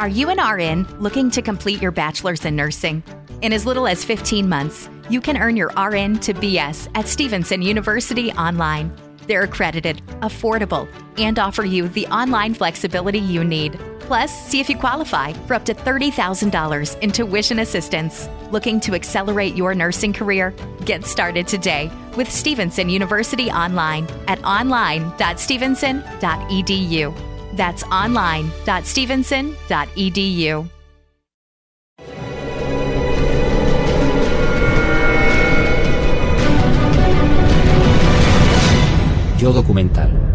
Are you an RN looking to complete your bachelor's in nursing? In as little as 15 months, you can earn your RN to BS at Stevenson University online. They're accredited, affordable, and offer you the online flexibility you need. Plus, see if you qualify for up to $30,000 in tuition assistance. Looking to accelerate your nursing career? Get started today with Stevenson University Online at online.stevenson.edu. That's online.stevenson.edu. Yo documental.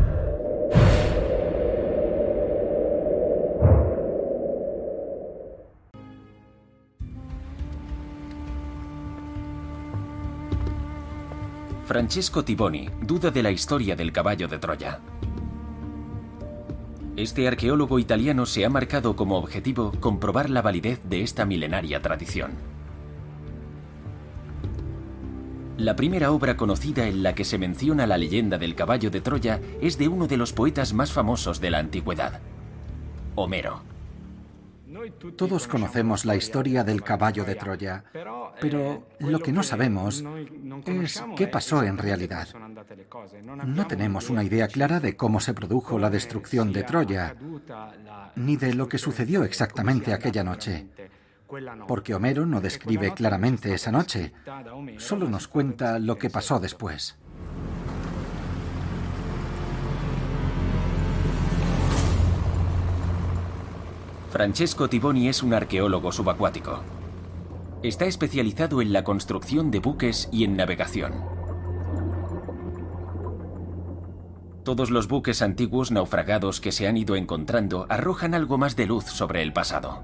Francesco Tiboni duda de la historia del caballo de Troya. Este arqueólogo italiano se ha marcado como objetivo comprobar la validez de esta milenaria tradición. La primera obra conocida en la que se menciona la leyenda del caballo de Troya es de uno de los poetas más famosos de la antigüedad, Homero. Todos conocemos la historia del caballo de Troya, pero lo que no sabemos es qué pasó en realidad. No tenemos una idea clara de cómo se produjo la destrucción de Troya, ni de lo que sucedió exactamente aquella noche. Porque Homero no describe claramente esa noche, solo nos cuenta lo que pasó después. Francesco Tiboni es un arqueólogo subacuático. Está especializado en la construcción de buques y en navegación. Todos los buques antiguos naufragados que se han ido encontrando arrojan algo más de luz sobre el pasado.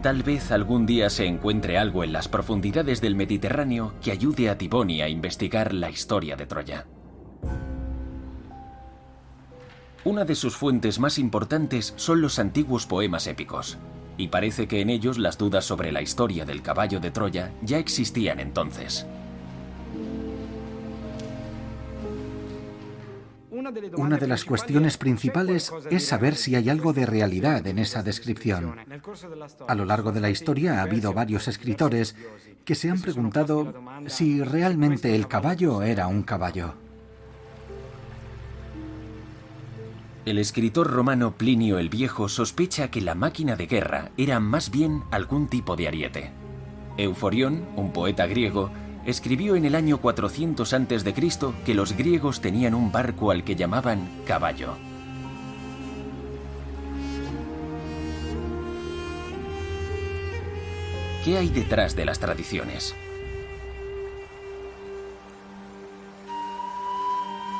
Tal vez algún día se encuentre algo en las profundidades del Mediterráneo que ayude a Tiboni a investigar la historia de Troya. Una de sus fuentes más importantes son los antiguos poemas épicos, y parece que en ellos las dudas sobre la historia del caballo de Troya ya existían entonces. Una de las cuestiones principales es saber si hay algo de realidad en esa descripción. A lo largo de la historia ha habido varios escritores que se han preguntado si realmente el caballo era un caballo. El escritor romano Plinio el Viejo sospecha que la máquina de guerra era más bien algún tipo de ariete. Euforión, un poeta griego, escribió en el año 400 a.C. que los griegos tenían un barco al que llamaban caballo. ¿Qué hay detrás de las tradiciones?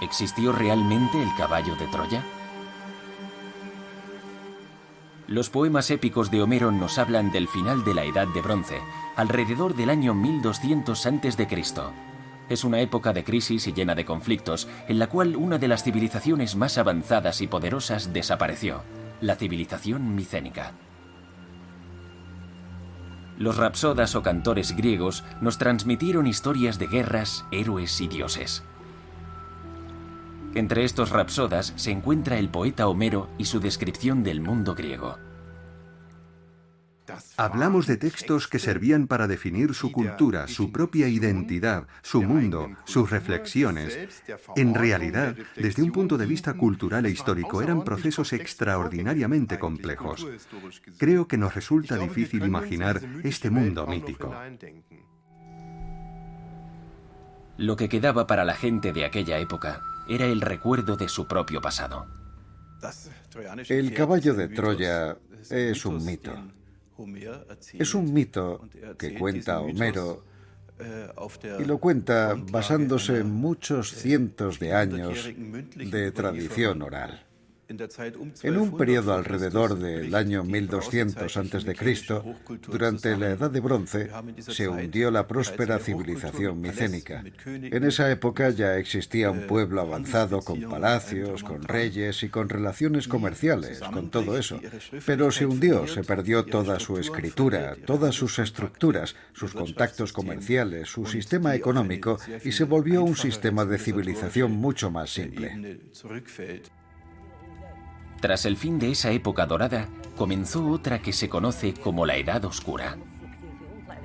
¿Existió realmente el caballo de Troya? Los poemas épicos de Homero nos hablan del final de la Edad de Bronce, alrededor del año 1200 a.C. Es una época de crisis y llena de conflictos, en la cual una de las civilizaciones más avanzadas y poderosas desapareció, la civilización micénica. Los rapsodas o cantores griegos nos transmitieron historias de guerras, héroes y dioses. Entre estos rapsodas se encuentra el poeta Homero y su descripción del mundo griego. Hablamos de textos que servían para definir su cultura, su propia identidad, su mundo, sus reflexiones. En realidad, desde un punto de vista cultural e histórico, eran procesos extraordinariamente complejos. Creo que nos resulta difícil imaginar este mundo mítico. Lo que quedaba para la gente de aquella época era el recuerdo de su propio pasado. El caballo de Troya es un mito. Es un mito que cuenta Homero y lo cuenta basándose en muchos cientos de años de tradición oral. En un periodo alrededor del año 1200 a.C., durante la Edad de Bronce, se hundió la próspera civilización micénica. En esa época ya existía un pueblo avanzado con palacios, con reyes y con relaciones comerciales, con todo eso. Pero se hundió, se perdió toda su escritura, todas sus estructuras, sus contactos comerciales, su sistema económico y se volvió un sistema de civilización mucho más simple. Tras el fin de esa época dorada, comenzó otra que se conoce como la Edad Oscura.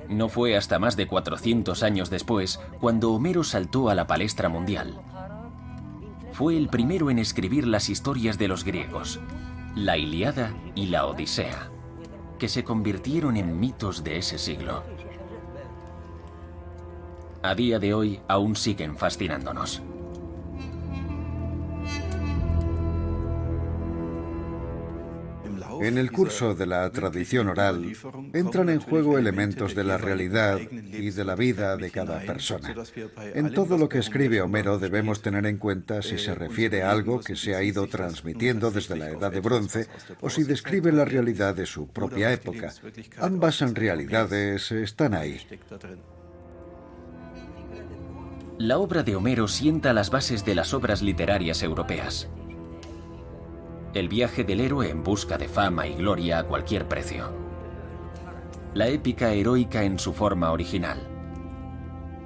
No fue hasta más de 400 años después cuando Homero saltó a la palestra mundial. Fue el primero en escribir las historias de los griegos, la Iliada y la Odisea, que se convirtieron en mitos de ese siglo. A día de hoy aún siguen fascinándonos. En el curso de la tradición oral entran en juego elementos de la realidad y de la vida de cada persona. En todo lo que escribe Homero debemos tener en cuenta si se refiere a algo que se ha ido transmitiendo desde la Edad de Bronce o si describe la realidad de su propia época. Ambas realidades están ahí. La obra de Homero sienta las bases de las obras literarias europeas el viaje del héroe en busca de fama y gloria a cualquier precio. La épica heroica en su forma original.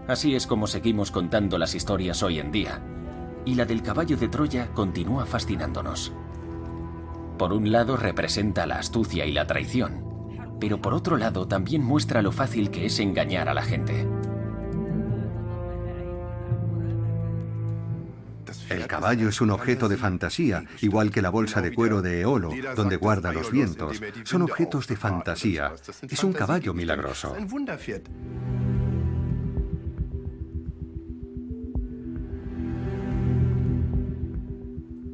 Así es como seguimos contando las historias hoy en día, y la del caballo de Troya continúa fascinándonos. Por un lado representa la astucia y la traición, pero por otro lado también muestra lo fácil que es engañar a la gente. El caballo es un objeto de fantasía, igual que la bolsa de cuero de Eolo, donde guarda los vientos. Son objetos de fantasía. Es un caballo milagroso.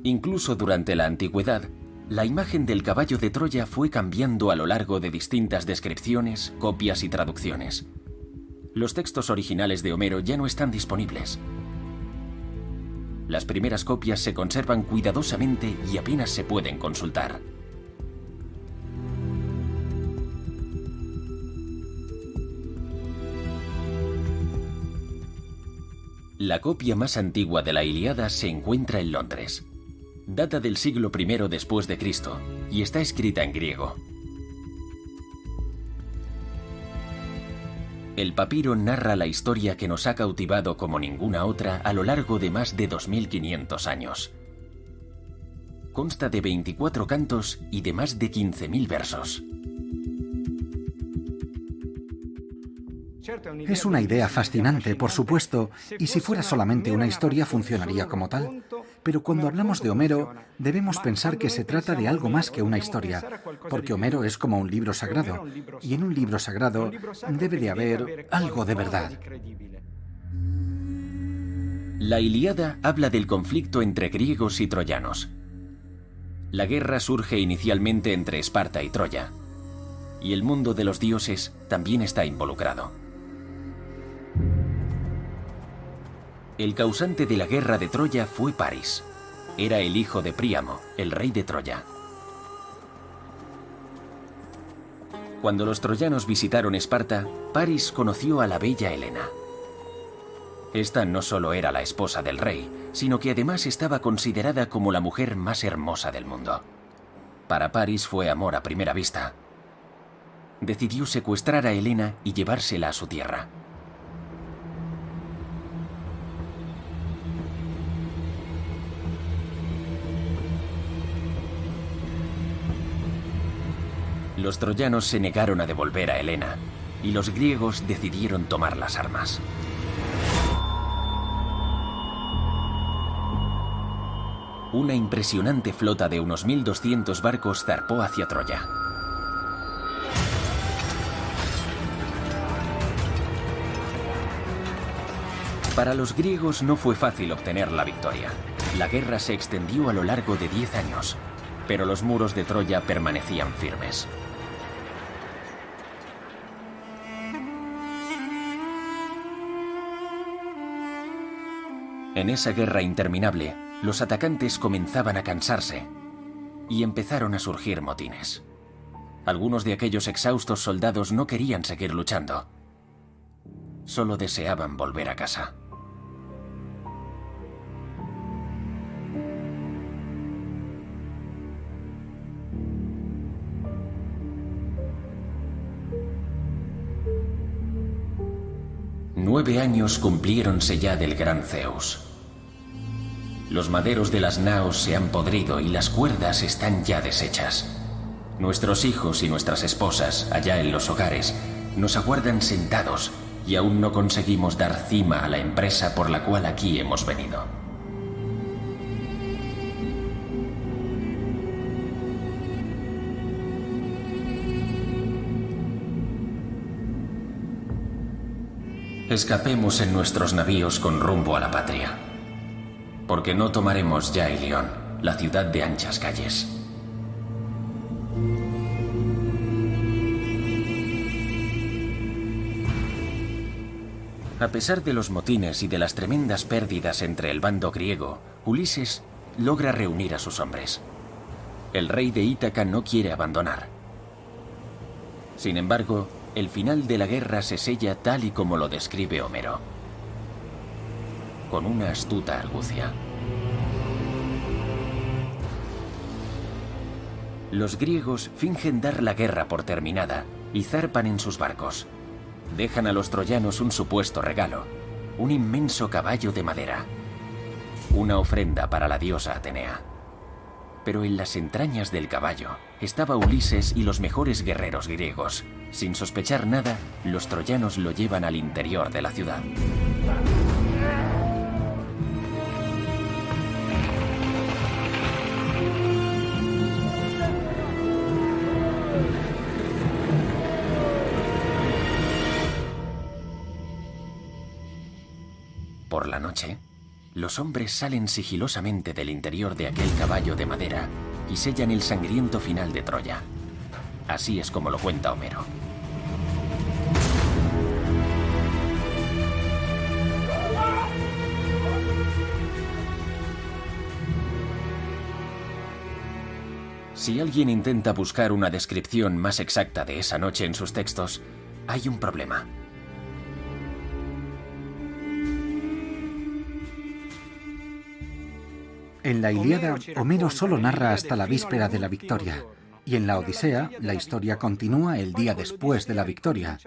Incluso durante la antigüedad, la imagen del caballo de Troya fue cambiando a lo largo de distintas descripciones, copias y traducciones. Los textos originales de Homero ya no están disponibles, las primeras copias se conservan cuidadosamente y apenas se pueden consultar. La copia más antigua de la Iliada se encuentra en Londres. Data del siglo I después de Cristo y está escrita en griego. El papiro narra la historia que nos ha cautivado como ninguna otra a lo largo de más de 2500 años. Consta de 24 cantos y de más de 15.000 versos. Es una idea fascinante, por supuesto, y si fuera solamente una historia funcionaría como tal. Pero cuando hablamos de Homero, debemos pensar que se trata de algo más que una historia, porque Homero es como un libro sagrado, y en un libro sagrado debe de haber algo de verdad. La Iliada habla del conflicto entre griegos y troyanos. La guerra surge inicialmente entre Esparta y Troya, y el mundo de los dioses también está involucrado. El causante de la guerra de Troya fue París. Era el hijo de Príamo, el rey de Troya. Cuando los troyanos visitaron Esparta, París conoció a la bella Helena. Esta no solo era la esposa del rey, sino que además estaba considerada como la mujer más hermosa del mundo. Para París fue amor a primera vista. Decidió secuestrar a Helena y llevársela a su tierra. Los troyanos se negaron a devolver a Helena y los griegos decidieron tomar las armas. Una impresionante flota de unos 1.200 barcos zarpó hacia Troya. Para los griegos no fue fácil obtener la victoria. La guerra se extendió a lo largo de 10 años, pero los muros de Troya permanecían firmes. En esa guerra interminable, los atacantes comenzaban a cansarse y empezaron a surgir motines. Algunos de aquellos exhaustos soldados no querían seguir luchando. Solo deseaban volver a casa. Nueve años cumpliéronse ya del gran Zeus. Los maderos de las naos se han podrido y las cuerdas están ya deshechas. Nuestros hijos y nuestras esposas, allá en los hogares, nos aguardan sentados y aún no conseguimos dar cima a la empresa por la cual aquí hemos venido. Escapemos en nuestros navíos con rumbo a la patria, porque no tomaremos ya Ilión, la ciudad de anchas calles. A pesar de los motines y de las tremendas pérdidas entre el bando griego, Ulises logra reunir a sus hombres. El rey de Ítaca no quiere abandonar. Sin embargo, el final de la guerra se sella tal y como lo describe Homero, con una astuta argucia. Los griegos fingen dar la guerra por terminada y zarpan en sus barcos dejan a los troyanos un supuesto regalo, un inmenso caballo de madera, una ofrenda para la diosa Atenea. Pero en las entrañas del caballo estaba Ulises y los mejores guerreros griegos. Sin sospechar nada, los troyanos lo llevan al interior de la ciudad. Por la noche, los hombres salen sigilosamente del interior de aquel caballo de madera y sellan el sangriento final de Troya. Así es como lo cuenta Homero. Si alguien intenta buscar una descripción más exacta de esa noche en sus textos, hay un problema. En la Ilíada, Homero solo narra hasta la víspera de la victoria, y en la Odisea, la historia continúa el día después de la victoria.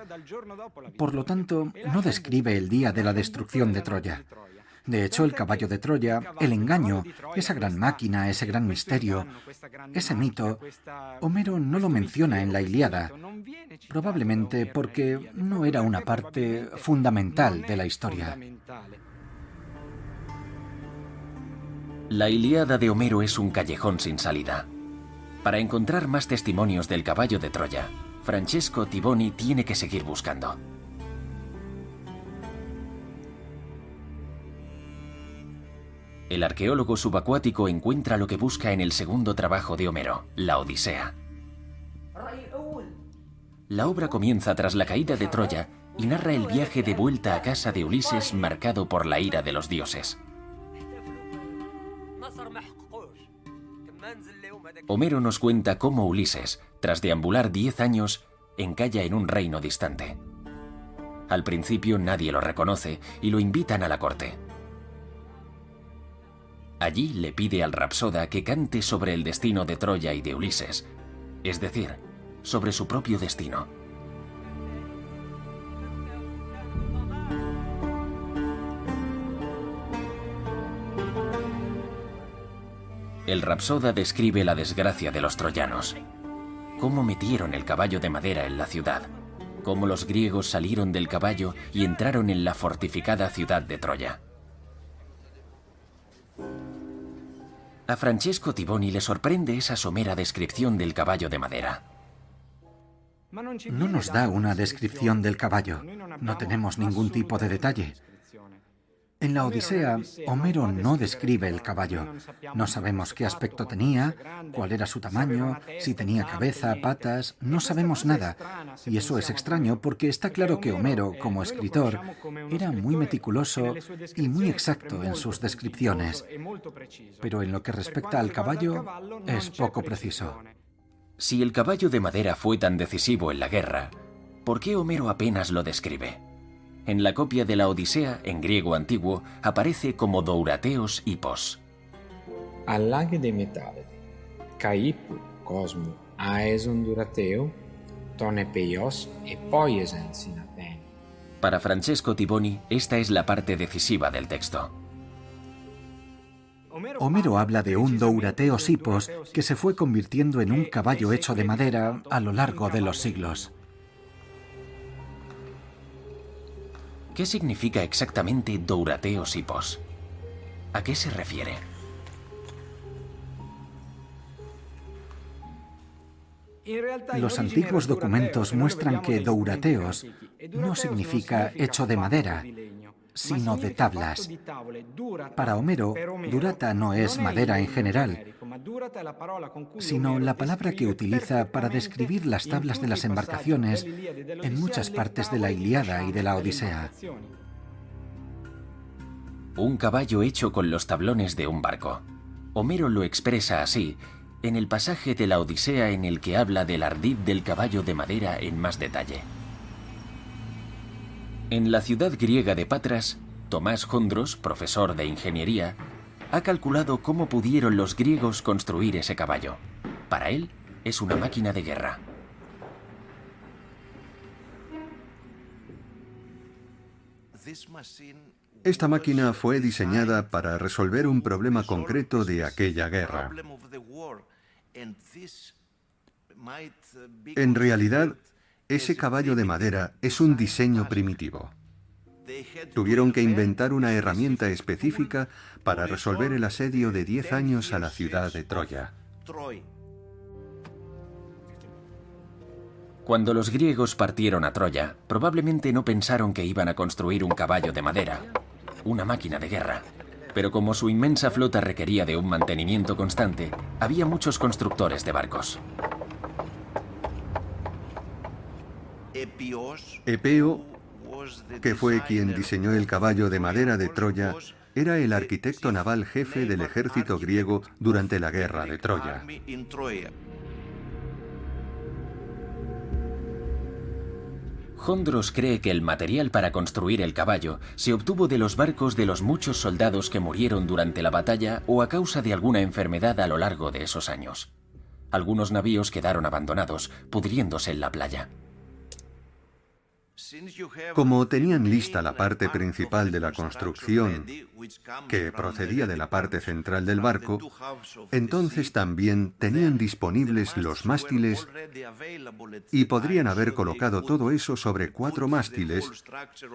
Por lo tanto, no describe el día de la destrucción de Troya. De hecho, el caballo de Troya, el engaño, esa gran máquina, ese gran misterio, ese mito, Homero no lo menciona en la Ilíada, probablemente porque no era una parte fundamental de la historia. La Ilíada de Homero es un callejón sin salida. Para encontrar más testimonios del caballo de Troya, Francesco Tiboni tiene que seguir buscando. El arqueólogo subacuático encuentra lo que busca en el segundo trabajo de Homero, la Odisea. La obra comienza tras la caída de Troya y narra el viaje de vuelta a casa de Ulises marcado por la ira de los dioses. Homero nos cuenta cómo Ulises, tras deambular diez años, encalla en un reino distante. Al principio nadie lo reconoce y lo invitan a la corte. Allí le pide al Rapsoda que cante sobre el destino de Troya y de Ulises, es decir, sobre su propio destino. El Rapsoda describe la desgracia de los troyanos, cómo metieron el caballo de madera en la ciudad, cómo los griegos salieron del caballo y entraron en la fortificada ciudad de Troya. A Francesco Tiboni le sorprende esa somera descripción del caballo de madera. No nos da una descripción del caballo, no tenemos ningún tipo de detalle. En la Odisea, Homero no describe el caballo. No sabemos qué aspecto tenía, cuál era su tamaño, si tenía cabeza, patas, no sabemos nada. Y eso es extraño porque está claro que Homero, como escritor, era muy meticuloso y muy exacto en sus descripciones. Pero en lo que respecta al caballo, es poco preciso. Si el caballo de madera fue tan decisivo en la guerra, ¿por qué Homero apenas lo describe? En la copia de la Odisea, en griego antiguo, aparece como Dourateos Hippos. All'aghe de metade, caipu, cosmo, aeson durateo, e sinaten. Para Francesco Tiboni, esta es la parte decisiva del texto. Homero habla de un Dourateos Hippos que se fue convirtiendo en un caballo hecho de madera a lo largo de los siglos. ¿Qué significa exactamente Dourateos Hippos? ¿A qué se refiere? Los antiguos documentos muestran que Dourateos no significa hecho de madera, sino de tablas. Para Homero, durata no es madera en general, sino la palabra que utiliza para describir las tablas de las embarcaciones en muchas partes de la Iliada y de la Odisea. Un caballo hecho con los tablones de un barco. Homero lo expresa así en el pasaje de la Odisea en el que habla del ardid del caballo de madera en más detalle. En la ciudad griega de Patras, Tomás Jondros, profesor de ingeniería, ha calculado cómo pudieron los griegos construir ese caballo. Para él, es una máquina de guerra. Esta máquina fue diseñada para resolver un problema concreto de aquella guerra. En realidad, ese caballo de madera es un diseño primitivo. Tuvieron que inventar una herramienta específica para resolver el asedio de 10 años a la ciudad de Troya. Cuando los griegos partieron a Troya, probablemente no pensaron que iban a construir un caballo de madera, una máquina de guerra. Pero como su inmensa flota requería de un mantenimiento constante, había muchos constructores de barcos. Epeo, que fue quien diseñó el caballo de madera de Troya, era el arquitecto naval jefe del ejército griego durante la guerra de Troya. Jondros cree que el material para construir el caballo se obtuvo de los barcos de los muchos soldados que murieron durante la batalla o a causa de alguna enfermedad a lo largo de esos años. Algunos navíos quedaron abandonados, pudriéndose en la playa. Como tenían lista la parte principal de la construcción, que procedía de la parte central del barco, entonces también tenían disponibles los mástiles y podrían haber colocado todo eso sobre cuatro mástiles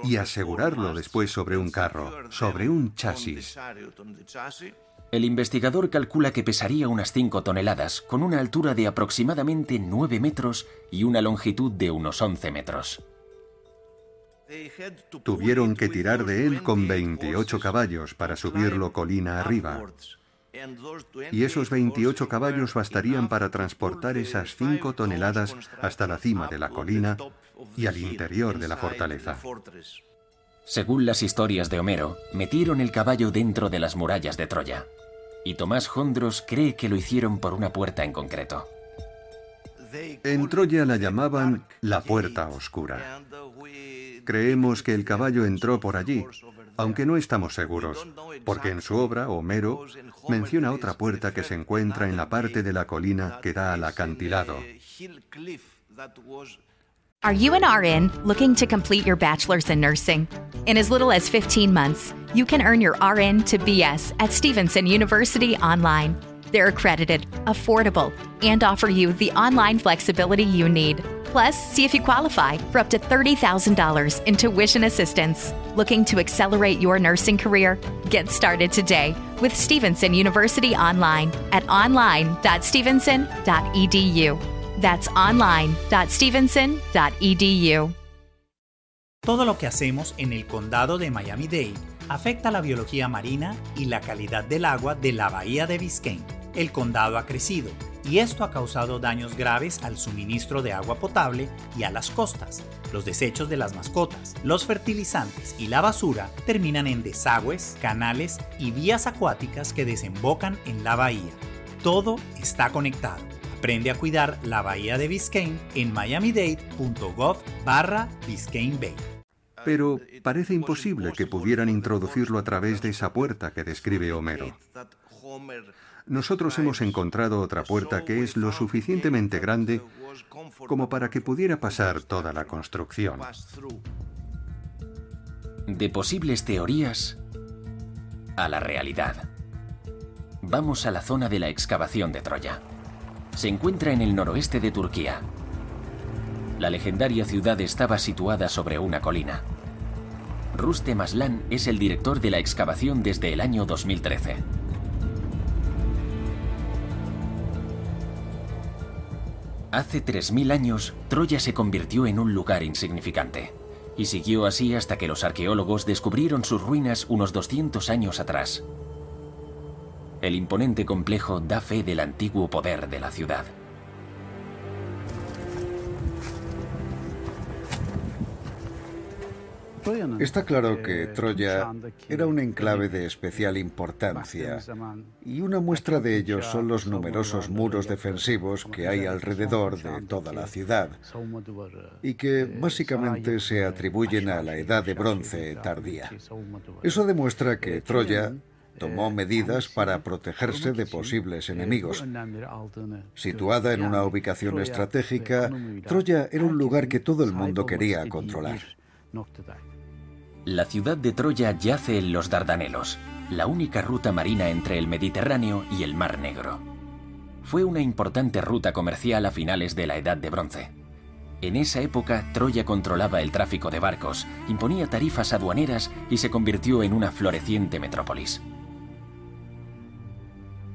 y asegurarlo después sobre un carro, sobre un chasis. El investigador calcula que pesaría unas 5 toneladas, con una altura de aproximadamente 9 metros y una longitud de unos 11 metros. Tuvieron que tirar de él con 28 caballos para subirlo colina arriba. Y esos 28 caballos bastarían para transportar esas 5 toneladas hasta la cima de la colina y al interior de la fortaleza. Según las historias de Homero, metieron el caballo dentro de las murallas de Troya. Y Tomás Jondros cree que lo hicieron por una puerta en concreto. En Troya la llamaban la puerta oscura. Creemos que el caballo entró por allí, aunque no estamos seguros, porque en su obra Homero menciona otra puerta que se encuentra en la parte de la colina que da al acantilado. Are you an RN looking to complete your bachelor's in nursing? In as little as 15 months, you can earn your RN to BS at Stevenson University online. They're accredited, affordable, and offer you the online flexibility you need. Plus, see if you qualify for up to $30,000 in tuition assistance. Looking to accelerate your nursing career? Get started today with Stevenson University Online at online.stevenson.edu. That's online.stevenson.edu. Todo lo que hacemos en el condado de Miami-Dade afecta la biología marina y la calidad del agua de la bahía de Biscayne. El condado ha crecido y esto ha causado daños graves al suministro de agua potable y a las costas. Los desechos de las mascotas, los fertilizantes y la basura terminan en desagües, canales y vías acuáticas que desembocan en la bahía. Todo está conectado. Aprende a cuidar la bahía de Biscayne en miamidade.gov barra Biscayne Bay. Pero parece imposible que pudieran introducirlo a través de esa puerta que describe Homero. Nosotros hemos encontrado otra puerta que es lo suficientemente grande como para que pudiera pasar toda la construcción. De posibles teorías a la realidad. Vamos a la zona de la excavación de Troya. Se encuentra en el noroeste de Turquía. La legendaria ciudad estaba situada sobre una colina. Rustem Aslan es el director de la excavación desde el año 2013. Hace 3.000 años, Troya se convirtió en un lugar insignificante, y siguió así hasta que los arqueólogos descubrieron sus ruinas unos 200 años atrás. El imponente complejo da fe del antiguo poder de la ciudad. Está claro que Troya era un enclave de especial importancia y una muestra de ello son los numerosos muros defensivos que hay alrededor de toda la ciudad y que básicamente se atribuyen a la edad de bronce tardía. Eso demuestra que Troya tomó medidas para protegerse de posibles enemigos. Situada en una ubicación estratégica, Troya era un lugar que todo el mundo quería controlar. La ciudad de Troya yace en los Dardanelos, la única ruta marina entre el Mediterráneo y el Mar Negro. Fue una importante ruta comercial a finales de la Edad de Bronce. En esa época, Troya controlaba el tráfico de barcos, imponía tarifas aduaneras y se convirtió en una floreciente metrópolis.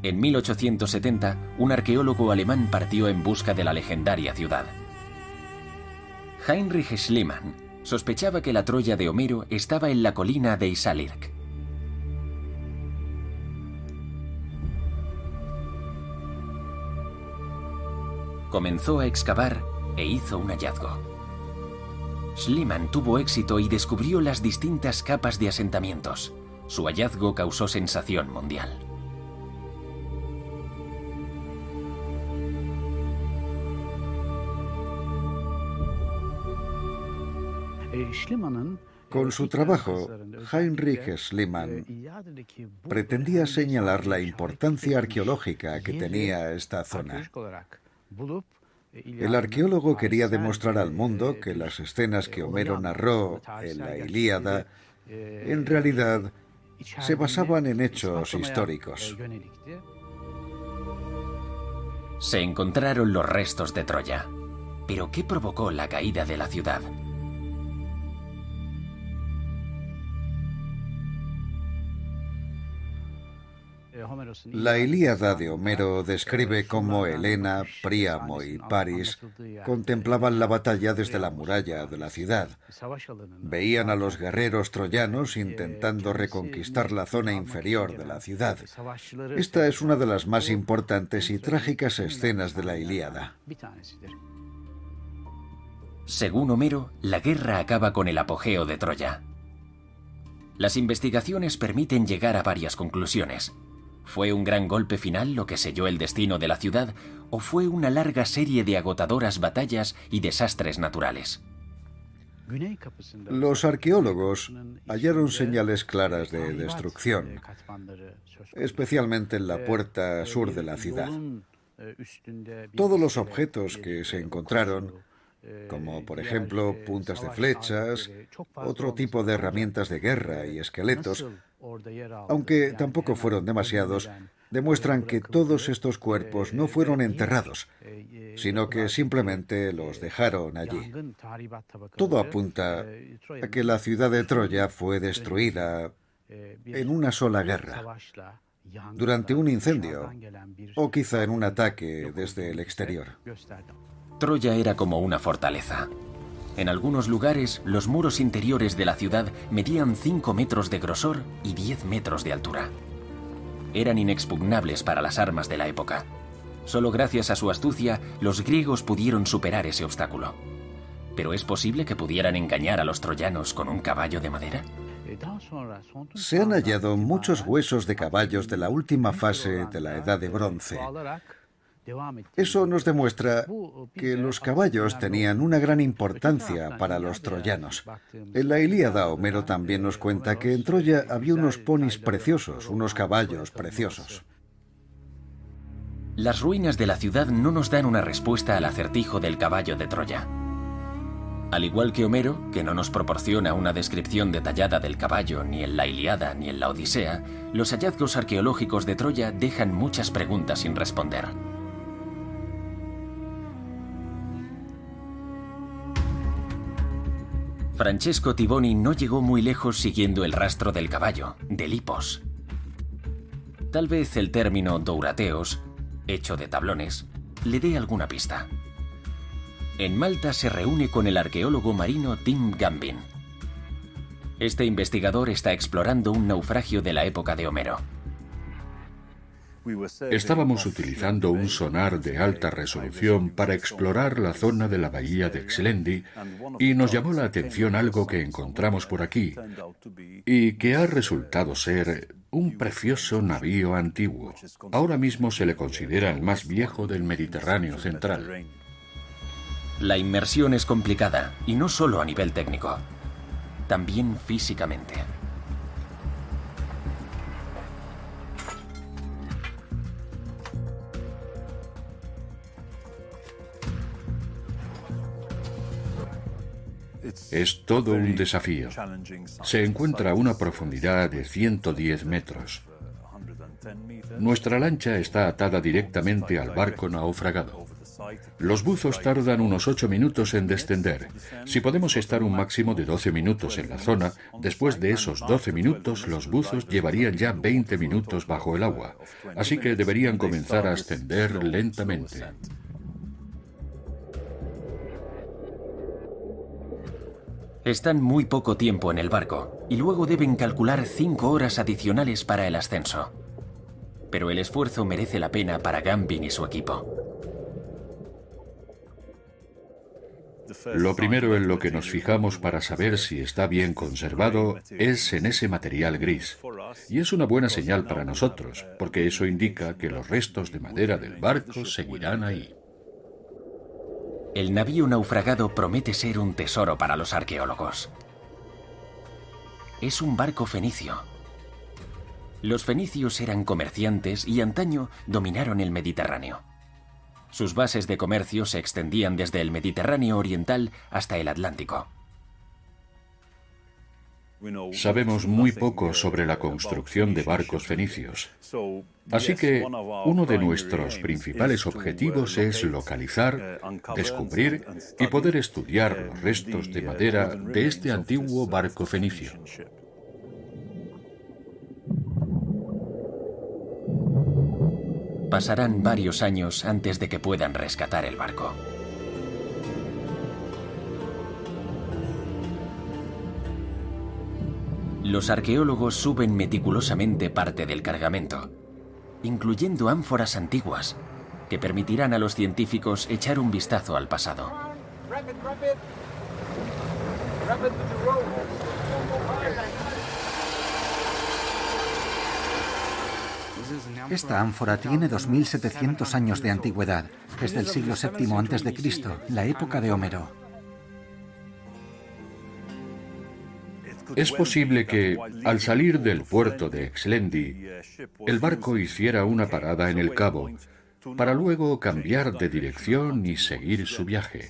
En 1870, un arqueólogo alemán partió en busca de la legendaria ciudad. Heinrich Schliemann sospechaba que la Troya de Homero estaba en la colina de Isalirk. Comenzó a excavar e hizo un hallazgo. Schliemann tuvo éxito y descubrió las distintas capas de asentamientos. Su hallazgo causó sensación mundial. Con su trabajo, Heinrich Schliemann pretendía señalar la importancia arqueológica que tenía esta zona. El arqueólogo quería demostrar al mundo que las escenas que Homero narró en la Ilíada en realidad se basaban en hechos históricos. Se encontraron los restos de Troya. Pero ¿qué provocó la caída de la ciudad? La Ilíada de Homero describe cómo Helena, Príamo y Paris contemplaban la batalla desde la muralla de la ciudad. Veían a los guerreros troyanos intentando reconquistar la zona inferior de la ciudad. Esta es una de las más importantes y trágicas escenas de la Ilíada. Según Homero, la guerra acaba con el apogeo de Troya. Las investigaciones permiten llegar a varias conclusiones. ¿Fue un gran golpe final lo que selló el destino de la ciudad o fue una larga serie de agotadoras batallas y desastres naturales? Los arqueólogos hallaron señales claras de destrucción, especialmente en la puerta sur de la ciudad. Todos los objetos que se encontraron, como por ejemplo puntas de flechas, otro tipo de herramientas de guerra y esqueletos, aunque tampoco fueron demasiados, demuestran que todos estos cuerpos no fueron enterrados, sino que simplemente los dejaron allí. Todo apunta a que la ciudad de Troya fue destruida en una sola guerra, durante un incendio o quizá en un ataque desde el exterior. Troya era como una fortaleza. En algunos lugares, los muros interiores de la ciudad medían 5 metros de grosor y 10 metros de altura. Eran inexpugnables para las armas de la época. Solo gracias a su astucia, los griegos pudieron superar ese obstáculo. ¿Pero es posible que pudieran engañar a los troyanos con un caballo de madera? Se han hallado muchos huesos de caballos de la última fase de la Edad de Bronce. Eso nos demuestra que los caballos tenían una gran importancia para los troyanos. En la Ilíada, Homero también nos cuenta que en Troya había unos ponis preciosos, unos caballos preciosos. Las ruinas de la ciudad no nos dan una respuesta al acertijo del caballo de Troya. Al igual que Homero, que no nos proporciona una descripción detallada del caballo ni en la Iliada ni en la Odisea, los hallazgos arqueológicos de Troya dejan muchas preguntas sin responder. Francesco Tiboni no llegó muy lejos siguiendo el rastro del caballo, de Lipos. Tal vez el término dourateos, hecho de tablones, le dé alguna pista. En Malta se reúne con el arqueólogo marino Tim Gambin. Este investigador está explorando un naufragio de la época de Homero. Estábamos utilizando un sonar de alta resolución para explorar la zona de la bahía de Xlendi y nos llamó la atención algo que encontramos por aquí y que ha resultado ser un precioso navío antiguo. Ahora mismo se le considera el más viejo del Mediterráneo central. La inmersión es complicada y no solo a nivel técnico, también físicamente. Es todo un desafío. Se encuentra a una profundidad de 110 metros. Nuestra lancha está atada directamente al barco naufragado. Los buzos tardan unos 8 minutos en descender. Si podemos estar un máximo de 12 minutos en la zona, después de esos 12 minutos los buzos llevarían ya 20 minutos bajo el agua. Así que deberían comenzar a ascender lentamente. Están muy poco tiempo en el barco y luego deben calcular cinco horas adicionales para el ascenso. Pero el esfuerzo merece la pena para Gambin y su equipo. Lo primero en lo que nos fijamos para saber si está bien conservado es en ese material gris. Y es una buena señal para nosotros, porque eso indica que los restos de madera del barco seguirán ahí. El navío naufragado promete ser un tesoro para los arqueólogos. Es un barco fenicio. Los fenicios eran comerciantes y antaño dominaron el Mediterráneo. Sus bases de comercio se extendían desde el Mediterráneo oriental hasta el Atlántico. Sabemos muy poco sobre la construcción de barcos fenicios. Así que uno de nuestros principales objetivos es localizar, descubrir y poder estudiar los restos de madera de este antiguo barco fenicio. Pasarán varios años antes de que puedan rescatar el barco. Los arqueólogos suben meticulosamente parte del cargamento, incluyendo ánforas antiguas, que permitirán a los científicos echar un vistazo al pasado. Esta ánfora tiene 2.700 años de antigüedad. Es del siglo VII a.C., la época de Homero. Es posible que, al salir del puerto de Exlendi, el barco hiciera una parada en el cabo para luego cambiar de dirección y seguir su viaje.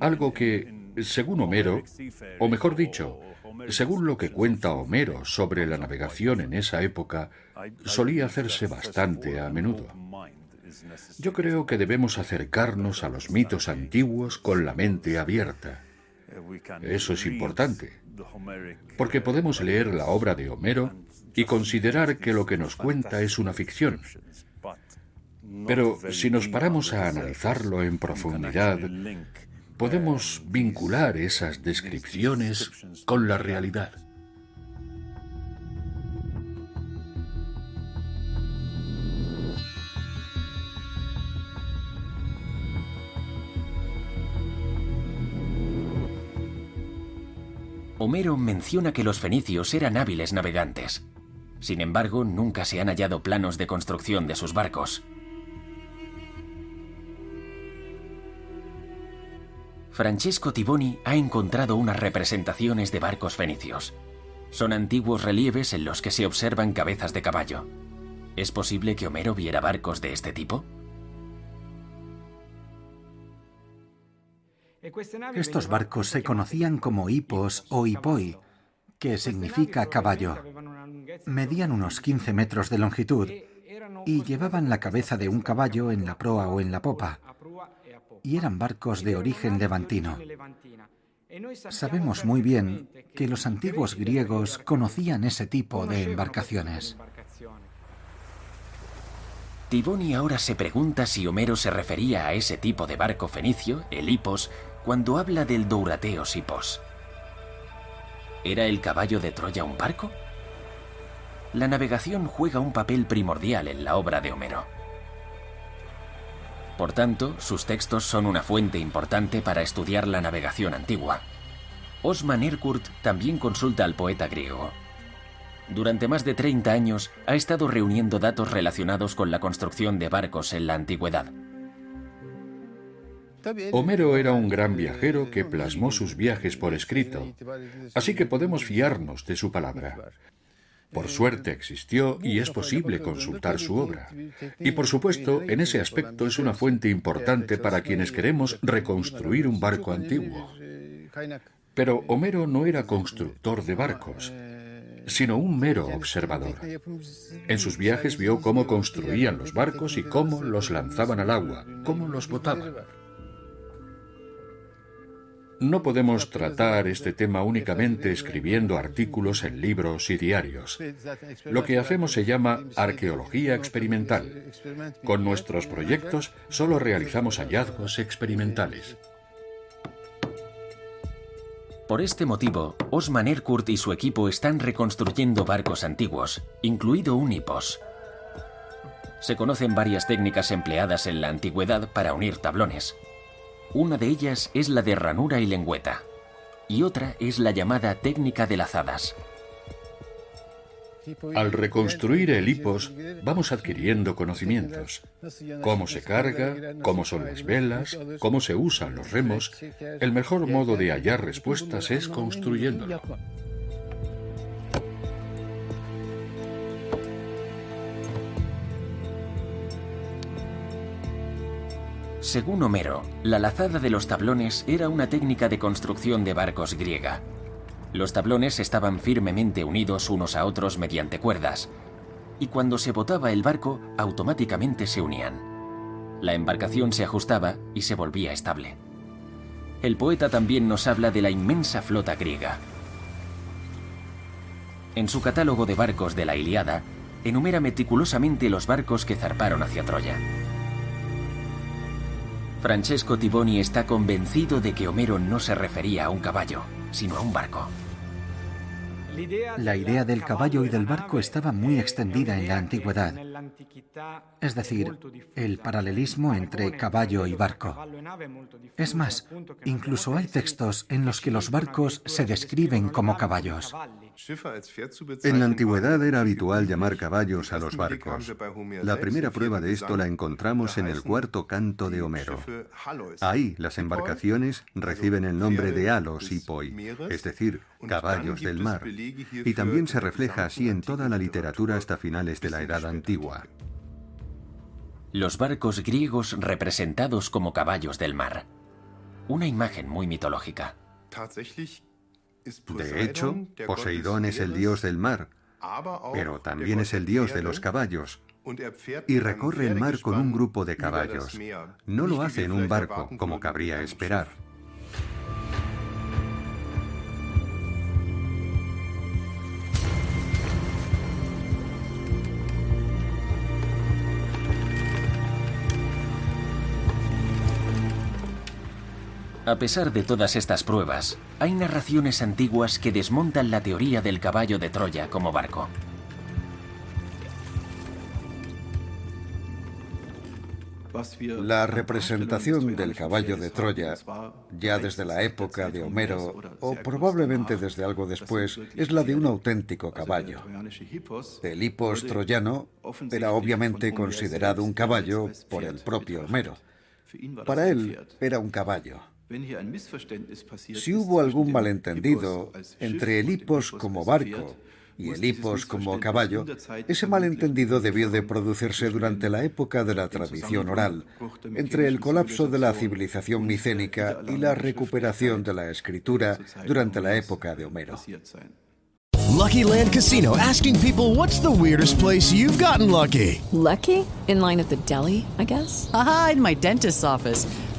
Algo que, según Homero, o mejor dicho, según lo que cuenta Homero sobre la navegación en esa época, solía hacerse bastante a menudo. Yo creo que debemos acercarnos a los mitos antiguos con la mente abierta. Eso es importante, porque podemos leer la obra de Homero y considerar que lo que nos cuenta es una ficción. Pero si nos paramos a analizarlo en profundidad, podemos vincular esas descripciones con la realidad. Homero menciona que los fenicios eran hábiles navegantes. Sin embargo, nunca se han hallado planos de construcción de sus barcos. Francesco Tiboni ha encontrado unas representaciones de barcos fenicios. Son antiguos relieves en los que se observan cabezas de caballo. ¿Es posible que Homero viera barcos de este tipo? Estos barcos se conocían como hipos o hipoi, que significa caballo. Medían unos 15 metros de longitud y llevaban la cabeza de un caballo en la proa o en la popa. Y eran barcos de origen levantino. Sabemos muy bien que los antiguos griegos conocían ese tipo de embarcaciones. Tiboni ahora se pregunta si Homero se refería a ese tipo de barco fenicio, el hipos, cuando habla del Dourateos Hipos. ¿Era el caballo de Troya un barco? La navegación juega un papel primordial en la obra de Homero. Por tanto, sus textos son una fuente importante para estudiar la navegación antigua. Osman Erkurt también consulta al poeta griego. Durante más de 30 años ha estado reuniendo datos relacionados con la construcción de barcos en la antigüedad. Homero era un gran viajero que plasmó sus viajes por escrito, así que podemos fiarnos de su palabra. Por suerte existió y es posible consultar su obra. Y por supuesto, en ese aspecto es una fuente importante para quienes queremos reconstruir un barco antiguo. Pero Homero no era constructor de barcos, sino un mero observador. En sus viajes vio cómo construían los barcos y cómo los lanzaban al agua, cómo los botaban. No podemos tratar este tema únicamente escribiendo artículos en libros y diarios. Lo que hacemos se llama arqueología experimental. Con nuestros proyectos solo realizamos hallazgos experimentales. Por este motivo, Osman Erkurt y su equipo están reconstruyendo barcos antiguos, incluido un hipos. Se conocen varias técnicas empleadas en la antigüedad para unir tablones. Una de ellas es la de ranura y lengüeta, y otra es la llamada técnica de lazadas. Al reconstruir el hipos, vamos adquiriendo conocimientos. Cómo se carga, cómo son las velas, cómo se usan los remos. El mejor modo de hallar respuestas es construyéndolo. Según Homero, la lazada de los tablones era una técnica de construcción de barcos griega. Los tablones estaban firmemente unidos unos a otros mediante cuerdas, y cuando se botaba el barco, automáticamente se unían. La embarcación se ajustaba y se volvía estable. El poeta también nos habla de la inmensa flota griega. En su catálogo de barcos de la Iliada, enumera meticulosamente los barcos que zarparon hacia Troya. Francesco Tiboni está convencido de que Homero no se refería a un caballo, sino a un barco. La idea del caballo y del barco estaba muy extendida en la antigüedad. Es decir, el paralelismo entre caballo y barco. Es más, incluso hay textos en los que los barcos se describen como caballos. En la antigüedad era habitual llamar caballos a los barcos. La primera prueba de esto la encontramos en el cuarto canto de Homero. Ahí las embarcaciones reciben el nombre de halos y poi, es decir, caballos del mar, y también se refleja así en toda la literatura hasta finales de la Edad Antigua. Los barcos griegos representados como caballos del mar. Una imagen muy mitológica. De hecho, Poseidón es el dios del mar, pero también es el dios de los caballos. Y recorre el mar con un grupo de caballos. No lo hace en un barco, como cabría esperar. A pesar de todas estas pruebas, hay narraciones antiguas que desmontan la teoría del caballo de Troya como barco. La representación del caballo de Troya, ya desde la época de Homero, o probablemente desde algo después, es la de un auténtico caballo. El hipos troyano era obviamente considerado un caballo por el propio Homero. Para él era un caballo. Si hubo algún malentendido entre el hipos como barco y el hipos como caballo, ese malentendido debió de producirse durante la época de la tradición oral, entre el colapso de la civilización micénica y la recuperación de la escritura durante la época de Homero. Lucky Land Casino asking people what's the weirdest place you've gotten lucky? Lucky? In line at the deli, I guess. Aha, in my dentist's office.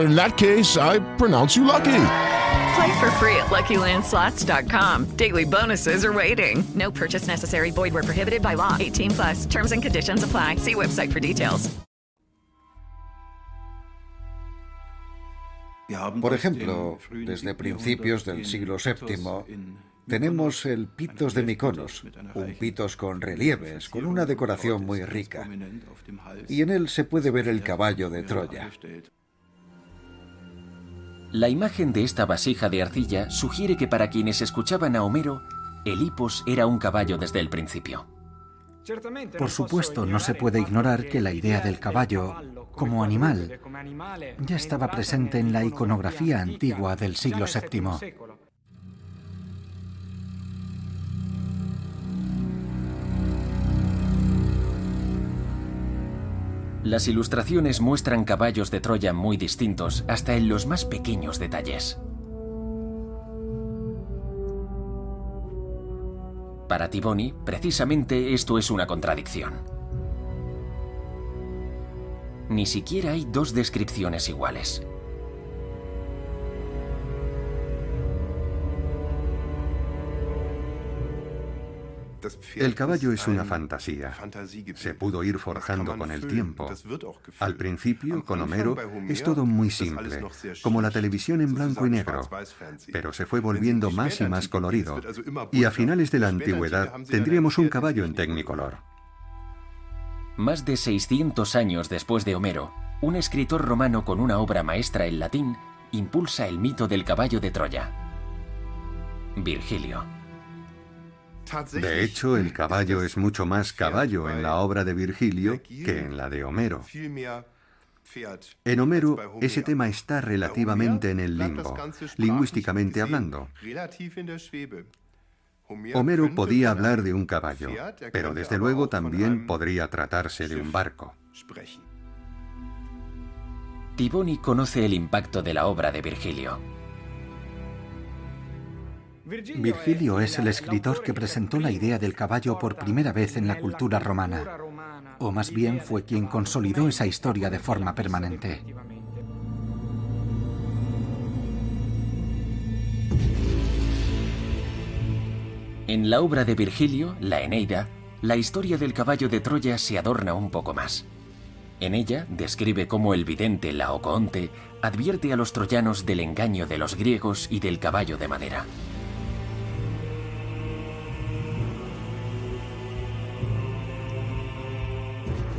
In that case, I pronounce you lucky. Play for free at LuckyLandSlots.com. Daily bonuses are waiting. No purchase necessary. Void where prohibited by law. 18 plus. Terms and conditions apply. See website for details. Por ejemplo, desde principios del siglo VII tenemos el Pitos de Miconos, un pitos con relieves, con una decoración muy rica, y en él se puede ver el caballo de Troya. La imagen de esta vasija de arcilla sugiere que para quienes escuchaban a Homero, el hipos era un caballo desde el principio. Por supuesto, no se puede ignorar que la idea del caballo como animal ya estaba presente en la iconografía antigua del siglo VII. Las ilustraciones muestran caballos de Troya muy distintos, hasta en los más pequeños detalles. Para Tiboni, precisamente esto es una contradicción. Ni siquiera hay dos descripciones iguales. El caballo es una fantasía. Se pudo ir forjando con el tiempo. Al principio, con Homero, es todo muy simple, como la televisión en blanco y negro, pero se fue volviendo más y más colorido. Y a finales de la antigüedad tendríamos un caballo en tecnicolor. Más de 600 años después de Homero, un escritor romano con una obra maestra en latín impulsa el mito del caballo de Troya. Virgilio. De hecho, el caballo es mucho más caballo en la obra de Virgilio que en la de Homero. En Homero, ese tema está relativamente en el limbo, lingüísticamente hablando. Homero podía hablar de un caballo, pero desde luego también podría tratarse de un barco. Tiboni conoce el impacto de la obra de Virgilio. Virgilio es el escritor que presentó la idea del caballo por primera vez en la cultura romana, o más bien fue quien consolidó esa historia de forma permanente. En la obra de Virgilio, la Eneida, la historia del caballo de Troya se adorna un poco más. En ella describe cómo el vidente Laocoonte advierte a los troyanos del engaño de los griegos y del caballo de madera.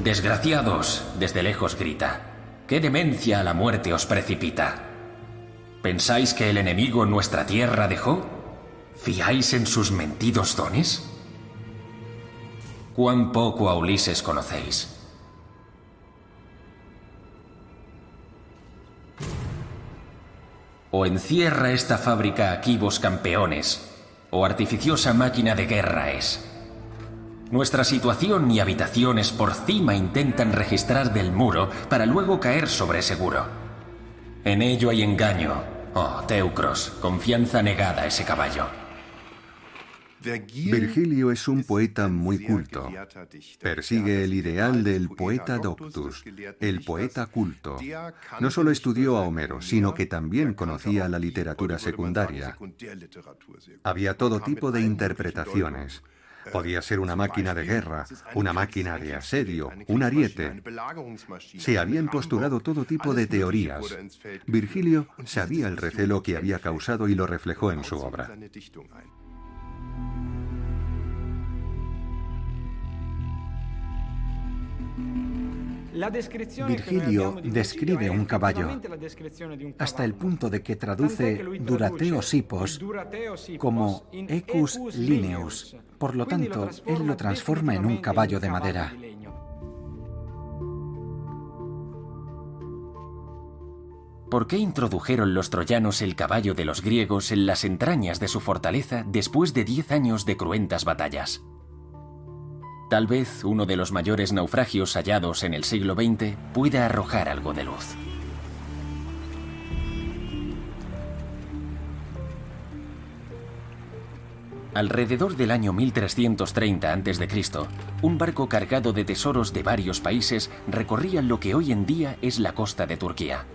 Desgraciados, desde lejos grita, ¿qué demencia a la muerte os precipita? ¿Pensáis que el enemigo nuestra tierra dejó? ¿Fiáis en sus mentidos dones? ¿Cuán poco a Ulises conocéis? ¿O encierra esta fábrica aquí vos campeones o artificiosa máquina de guerra es. Nuestra situación y habitaciones por cima intentan registrar del muro para luego caer sobre seguro. En ello hay engaño. Oh, Teucros, confianza negada a ese caballo. Virgilio es un poeta muy culto. Persigue el ideal del poeta doctus, el poeta culto. No solo estudió a Homero, sino que también conocía la literatura secundaria. Había todo tipo de interpretaciones. Podía ser una máquina de guerra, una máquina de asedio, un ariete. Se habían postulado todo tipo de teorías. Virgilio sabía el recelo que había causado y lo reflejó en su obra. Virgilio describe un caballo hasta el punto de que traduce Durateos hipos como Ecus lineus. Por lo tanto, él lo transforma en un caballo de madera. ¿Por qué introdujeron los troyanos el caballo de los griegos en las entrañas de su fortaleza después de diez años de cruentas batallas? Tal vez uno de los mayores naufragios hallados en el siglo XX pueda arrojar algo de luz. Alrededor del año 1330 a.C., un barco cargado de tesoros de varios países recorría lo que hoy en día es la costa de Turquía.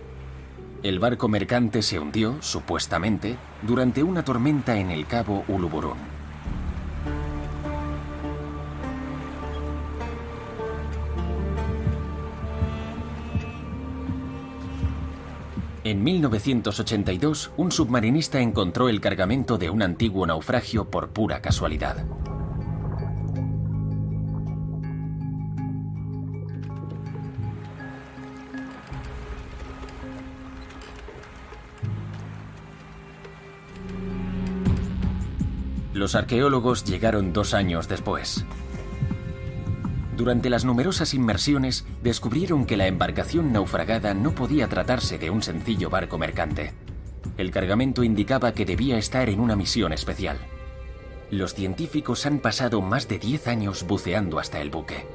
El barco mercante se hundió, supuestamente, durante una tormenta en el cabo Uluburun. En 1982, un submarinista encontró el cargamento de un antiguo naufragio por pura casualidad. Los arqueólogos llegaron dos años después. Durante las numerosas inmersiones, descubrieron que la embarcación naufragada no podía tratarse de un sencillo barco mercante. El cargamento indicaba que debía estar en una misión especial. Los científicos han pasado más de 10 años buceando hasta el buque.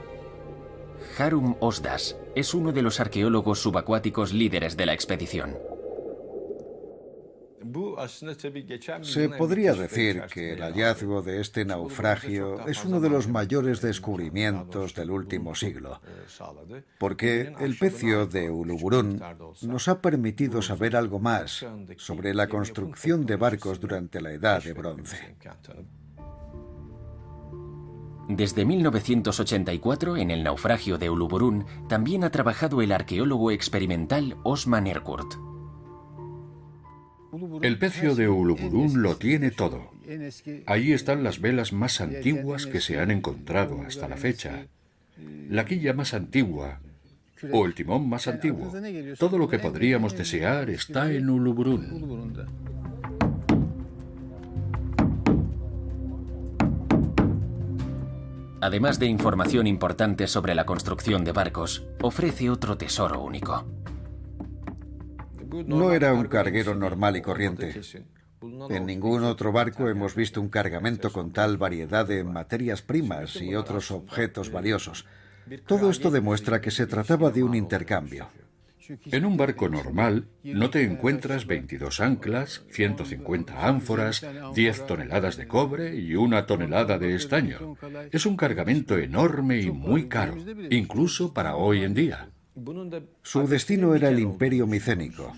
Harum Osdas es uno de los arqueólogos subacuáticos líderes de la expedición. Se podría decir que el hallazgo de este naufragio es uno de los mayores descubrimientos del último siglo, porque el pecio de Uluburún nos ha permitido saber algo más sobre la construcción de barcos durante la Edad de Bronce. Desde 1984, en el naufragio de Uluburún, también ha trabajado el arqueólogo experimental Osman Erkurt. El pecio de Uluburún lo tiene todo. Ahí están las velas más antiguas que se han encontrado hasta la fecha, la quilla más antigua o el timón más antiguo. Todo lo que podríamos desear está en Uluburún. Además de información importante sobre la construcción de barcos, ofrece otro tesoro único. No era un carguero normal y corriente. En ningún otro barco hemos visto un cargamento con tal variedad de materias primas y otros objetos valiosos. Todo esto demuestra que se trataba de un intercambio. En un barco normal no te encuentras 22 anclas, 150 ánforas, 10 toneladas de cobre y una tonelada de estaño. Es un cargamento enorme y muy caro, incluso para hoy en día. Su destino era el imperio micénico.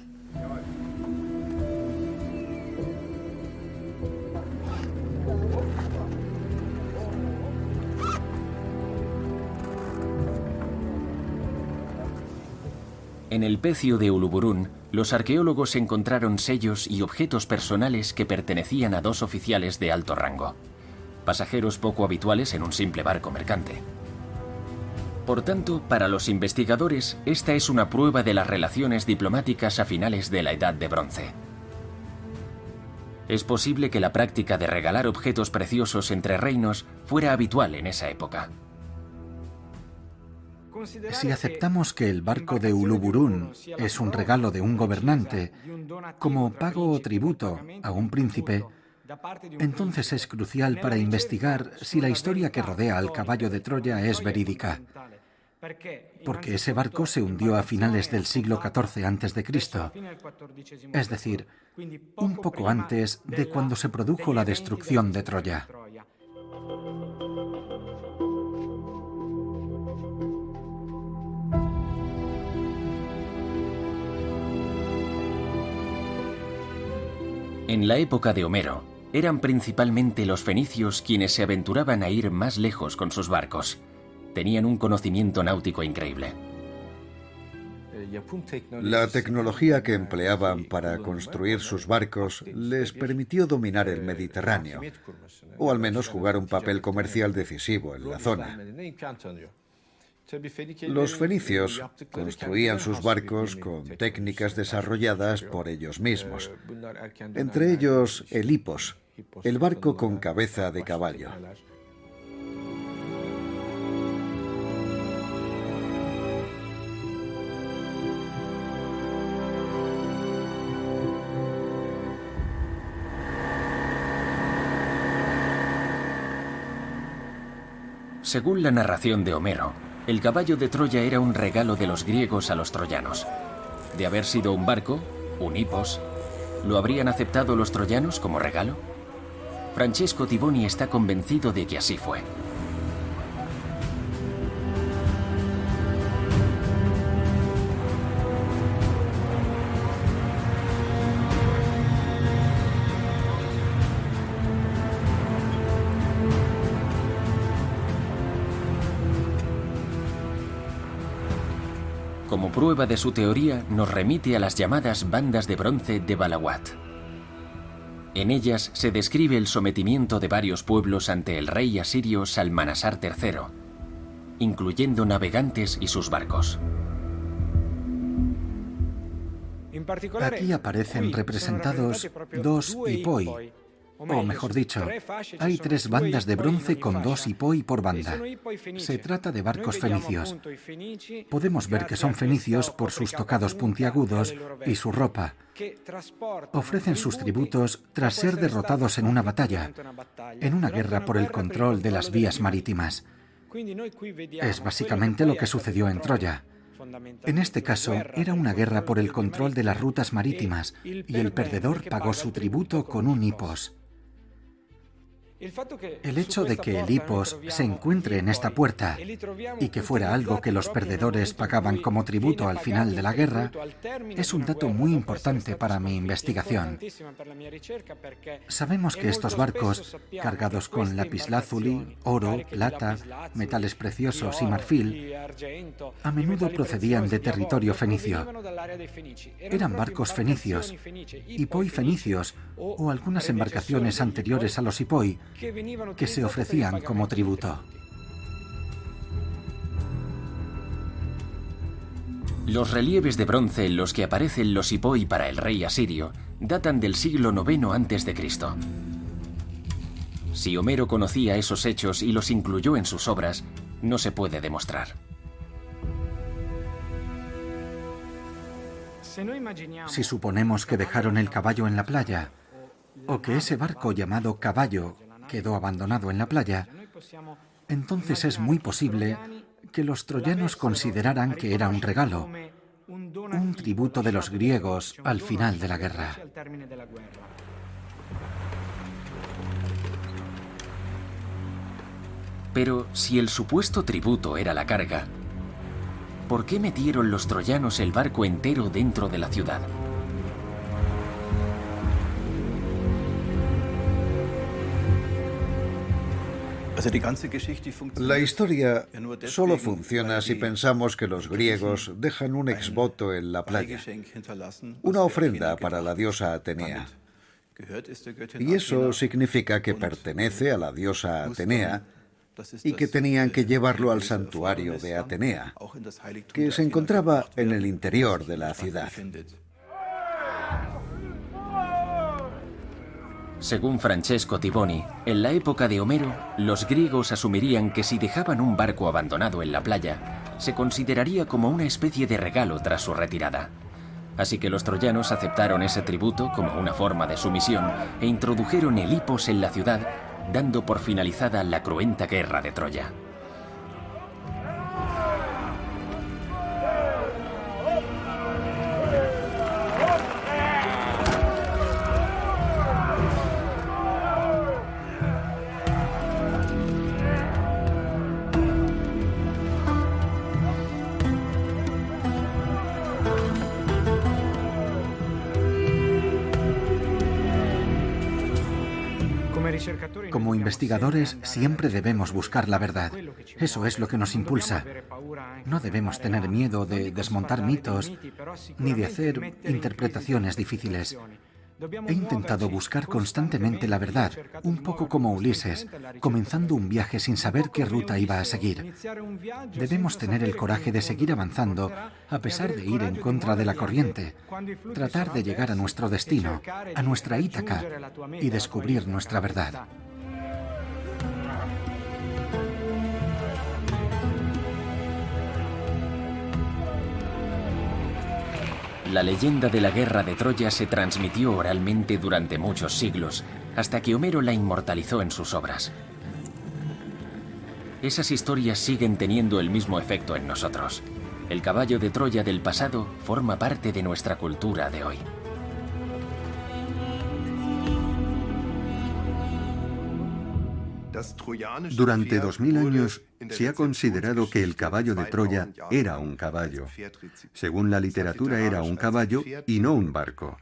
En el pecio de Uluburún, los arqueólogos encontraron sellos y objetos personales que pertenecían a dos oficiales de alto rango, pasajeros poco habituales en un simple barco mercante. Por tanto, para los investigadores, esta es una prueba de las relaciones diplomáticas a finales de la Edad de Bronce. Es posible que la práctica de regalar objetos preciosos entre reinos fuera habitual en esa época. Si aceptamos que el barco de Uluburún es un regalo de un gobernante, como pago o tributo a un príncipe, entonces es crucial para investigar si la historia que rodea al caballo de Troya es verídica. Porque ese barco se hundió a finales del siglo XIV a.C., es decir, un poco antes de cuando se produjo la destrucción de Troya. En la época de Homero, eran principalmente los fenicios quienes se aventuraban a ir más lejos con sus barcos. Tenían un conocimiento náutico increíble. La tecnología que empleaban para construir sus barcos les permitió dominar el Mediterráneo, o al menos jugar un papel comercial decisivo en la zona. Los fenicios construían sus barcos con técnicas desarrolladas por ellos mismos, entre ellos el hipos, el barco con cabeza de caballo. Según la narración de Homero, el caballo de Troya era un regalo de los griegos a los troyanos. De haber sido un barco, un hipos, ¿lo habrían aceptado los troyanos como regalo? Francesco Tiboni está convencido de que así fue. Prueba de su teoría, nos remite a las llamadas bandas de bronce de Balawat. En ellas se describe el sometimiento de varios pueblos ante el rey asirio Salmanasar III, incluyendo navegantes y sus barcos. Aquí aparecen representados dos hipoi, o mejor dicho, hay tres bandas de bronce con dos hipoi por banda. Se trata de barcos fenicios. Podemos ver que son fenicios por sus tocados puntiagudos y su ropa. Ofrecen sus tributos tras ser derrotados en una batalla, en una guerra por el control de las vías marítimas. Es básicamente lo que sucedió en Troya. En este caso, era una guerra por el control de las rutas marítimas y el perdedor pagó su tributo con un hipos. El hecho de que el hipos se encuentre en esta puerta y que fuera algo que los perdedores pagaban como tributo al final de la guerra es un dato muy importante para mi investigación. Sabemos que estos barcos, cargados con lapislázuli, oro, plata, metales preciosos y marfil, a menudo procedían de territorio fenicio. Eran barcos fenicios, hipoi fenicios o algunas embarcaciones anteriores a los hipoi que se ofrecían como tributo. Los relieves de bronce en los que aparecen los hipoi para el rey asirio datan del siglo IX a.C. Si Homero conocía esos hechos y los incluyó en sus obras, no se puede demostrar. Si suponemos que dejaron el caballo en la playa, o que ese barco llamado caballo quedó abandonado en la playa, entonces es muy posible que los troyanos consideraran que era un regalo, un tributo de los griegos al final de la guerra. Pero si el supuesto tributo era la carga, ¿por qué metieron los troyanos el barco entero dentro de la ciudad? La historia solo funciona si pensamos que los griegos dejan un exvoto en la playa, una ofrenda para la diosa Atenea. Y eso significa que pertenece a la diosa Atenea y que tenían que llevarlo al santuario de Atenea, que se encontraba en el interior de la ciudad. Según Francesco Tiboni, en la época de Homero, los griegos asumirían que si dejaban un barco abandonado en la playa, se consideraría como una especie de regalo tras su retirada. Así que los troyanos aceptaron ese tributo como una forma de sumisión e introdujeron el hipos en la ciudad, dando por finalizada la cruenta guerra de Troya. Como investigadores siempre debemos buscar la verdad. Eso es lo que nos impulsa. No debemos tener miedo de desmontar mitos ni de hacer interpretaciones difíciles. He intentado buscar constantemente la verdad, un poco como Ulises, comenzando un viaje sin saber qué ruta iba a seguir. Debemos tener el coraje de seguir avanzando a pesar de ir en contra de la corriente, tratar de llegar a nuestro destino, a nuestra Ítaca y descubrir nuestra verdad. La leyenda de la guerra de Troya se transmitió oralmente durante muchos siglos, hasta que Homero la inmortalizó en sus obras. Esas historias siguen teniendo el mismo efecto en nosotros. El caballo de Troya del pasado forma parte de nuestra cultura de hoy. Durante dos mil años se ha considerado que el caballo de Troya era un caballo. Según la literatura era un caballo y no un barco.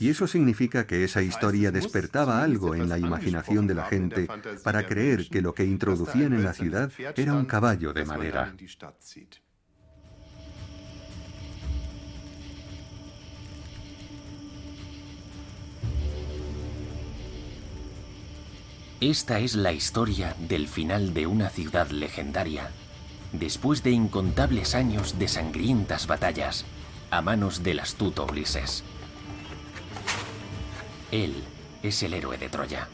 Y eso significa que esa historia despertaba algo en la imaginación de la gente para creer que lo que introducían en la ciudad era un caballo de madera. Esta es la historia del final de una ciudad legendaria, después de incontables años de sangrientas batallas a manos del astuto Ulises. Él es el héroe de Troya.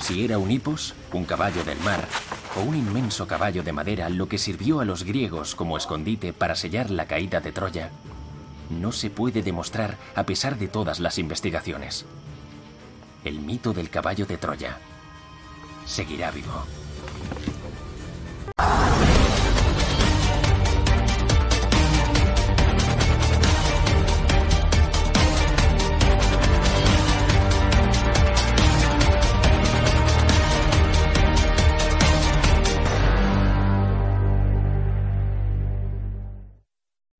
Si era un hipos, un caballo del mar, o un inmenso caballo de madera lo que sirvió a los griegos como escondite para sellar la caída de Troya, no se puede demostrar a pesar de todas las investigaciones el mito del caballo de Troya seguirá vivo.